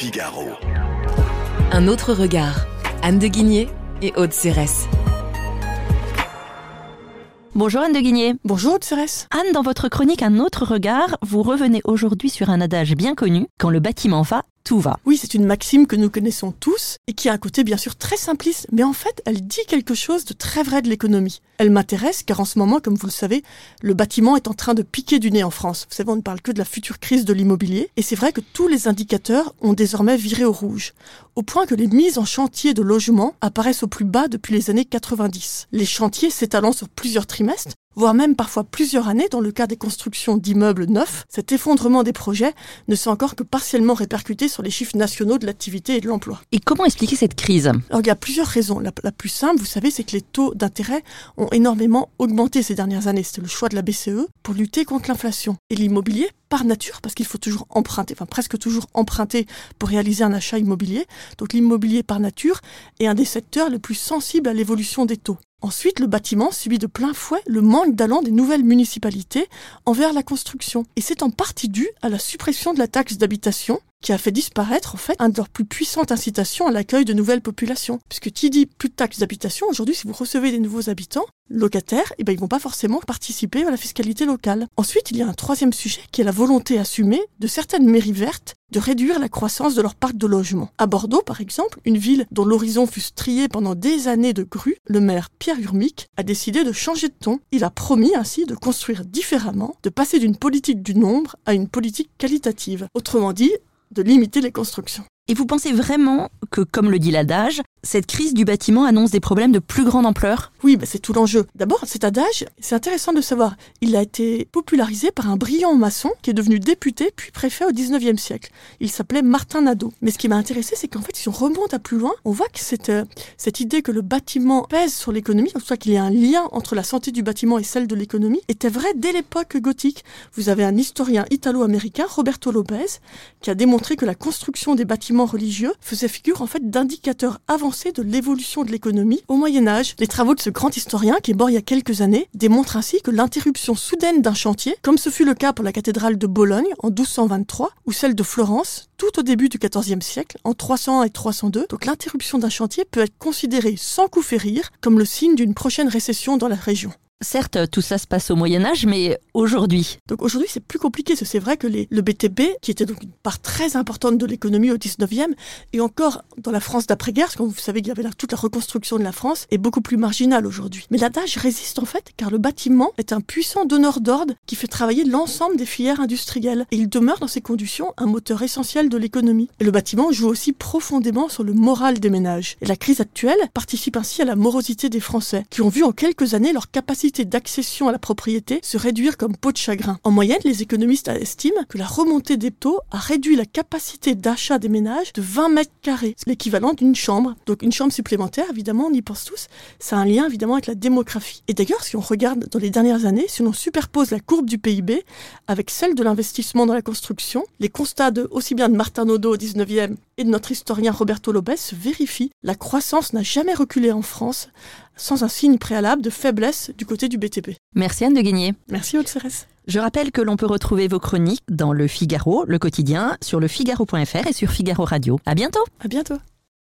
Figaro. Un autre regard. Anne de Guigné et Aude Cérès. Bonjour Anne de Guigné. Bonjour Aude Cérès. Anne, dans votre chronique Un autre regard, vous revenez aujourd'hui sur un adage bien connu. Quand le bâtiment va, tout va. Oui, c'est une maxime que nous connaissons tous et qui a un côté bien sûr très simpliste, mais en fait, elle dit quelque chose de très vrai de l'économie. Elle m'intéresse car en ce moment, comme vous le savez, le bâtiment est en train de piquer du nez en France. Vous savez, on ne parle que de la future crise de l'immobilier et c'est vrai que tous les indicateurs ont désormais viré au rouge, au point que les mises en chantier de logements apparaissent au plus bas depuis les années 90. Les chantiers s'étalant sur plusieurs trimestres voire même parfois plusieurs années dans le cas des constructions d'immeubles neufs, cet effondrement des projets ne s'est encore que partiellement répercuté sur les chiffres nationaux de l'activité et de l'emploi. Et comment expliquer cette crise? Alors il y a plusieurs raisons. La, la plus simple, vous savez, c'est que les taux d'intérêt ont énormément augmenté ces dernières années. C'était le choix de la BCE pour lutter contre l'inflation. Et l'immobilier, par nature, parce qu'il faut toujours emprunter, enfin presque toujours emprunter pour réaliser un achat immobilier. Donc l'immobilier par nature est un des secteurs les plus sensibles à l'évolution des taux. Ensuite, le bâtiment subit de plein fouet le manque d'allant des nouvelles municipalités envers la construction. Et c'est en partie dû à la suppression de la taxe d'habitation qui a fait disparaître en fait un de leurs plus puissantes incitations à l'accueil de nouvelles populations. Puisque qui dit plus de taxes d'habitation, aujourd'hui si vous recevez des nouveaux habitants, locataires, eh ben, ils vont pas forcément participer à la fiscalité locale. Ensuite, il y a un troisième sujet qui est la volonté assumée de certaines mairies vertes de réduire la croissance de leur parc de logement. À Bordeaux, par exemple, une ville dont l'horizon fut strié pendant des années de grues, le maire Pierre Urmic a décidé de changer de ton. Il a promis ainsi de construire différemment, de passer d'une politique du nombre à une politique qualitative. Autrement dit, de limiter les constructions. Et vous pensez vraiment que, comme le dit l'adage, cette crise du bâtiment annonce des problèmes de plus grande ampleur? Oui, c'est tout l'enjeu. D'abord, cet adage, c'est intéressant de savoir, il a été popularisé par un brillant maçon qui est devenu député puis préfet au 19e siècle. Il s'appelait Martin Nadeau. Mais ce qui m'a intéressé, c'est qu'en fait, si on remonte à plus loin, on voit que cette, euh, cette idée que le bâtiment pèse sur l'économie, en cas qu'il y a un lien entre la santé du bâtiment et celle de l'économie, était vrai dès l'époque gothique. Vous avez un historien italo-américain, Roberto Lopez, qui a démontré que la construction des bâtiments religieux faisait figure en fait d'indicateur avancé de l'évolution de l'économie au Moyen Âge. Les travaux de ce grand historien, qui est mort il y a quelques années, démontrent ainsi que l'interruption soudaine d'un chantier, comme ce fut le cas pour la cathédrale de Bologne en 1223 ou celle de Florence tout au début du XIVe siècle, en 301 et 302, donc l'interruption d'un chantier peut être considérée sans coup férir comme le signe d'une prochaine récession dans la région. Certes, tout ça se passe au Moyen Âge, mais aujourd'hui Donc aujourd'hui, c'est plus compliqué. C'est vrai que le BTP, qui était donc une part très importante de l'économie au 19e, et encore dans la France d'après-guerre, parce que vous savez qu'il y avait là, toute la reconstruction de la France, est beaucoup plus marginal aujourd'hui. Mais l'adage résiste en fait, car le bâtiment est un puissant donneur d'ordre qui fait travailler l'ensemble des filières industrielles. Et il demeure dans ces conditions un moteur essentiel de l'économie. Et le bâtiment joue aussi profondément sur le moral des ménages. Et la crise actuelle participe ainsi à la morosité des Français, qui ont vu en quelques années leur capacité d'accession à la propriété se réduire comme peau de chagrin. En moyenne, les économistes estiment que la remontée des taux a réduit la capacité d'achat des ménages de 20 mètres carrés, l'équivalent d'une chambre. Donc une chambre supplémentaire, évidemment, on y pense tous, ça a un lien évidemment avec la démographie. Et d'ailleurs, si on regarde dans les dernières années, si on superpose la courbe du PIB avec celle de l'investissement dans la construction, les constats de, aussi bien de Martin Naudot au 19e et de notre historien Roberto Lopez vérifient. La croissance n'a jamais reculé en France sans un signe préalable de faiblesse du côté du BTP. Merci Anne de Guigné. Merci Aude Cérès. Je rappelle que l'on peut retrouver vos chroniques dans le Figaro, le quotidien, sur le Figaro.fr et sur Figaro Radio. À bientôt. À bientôt.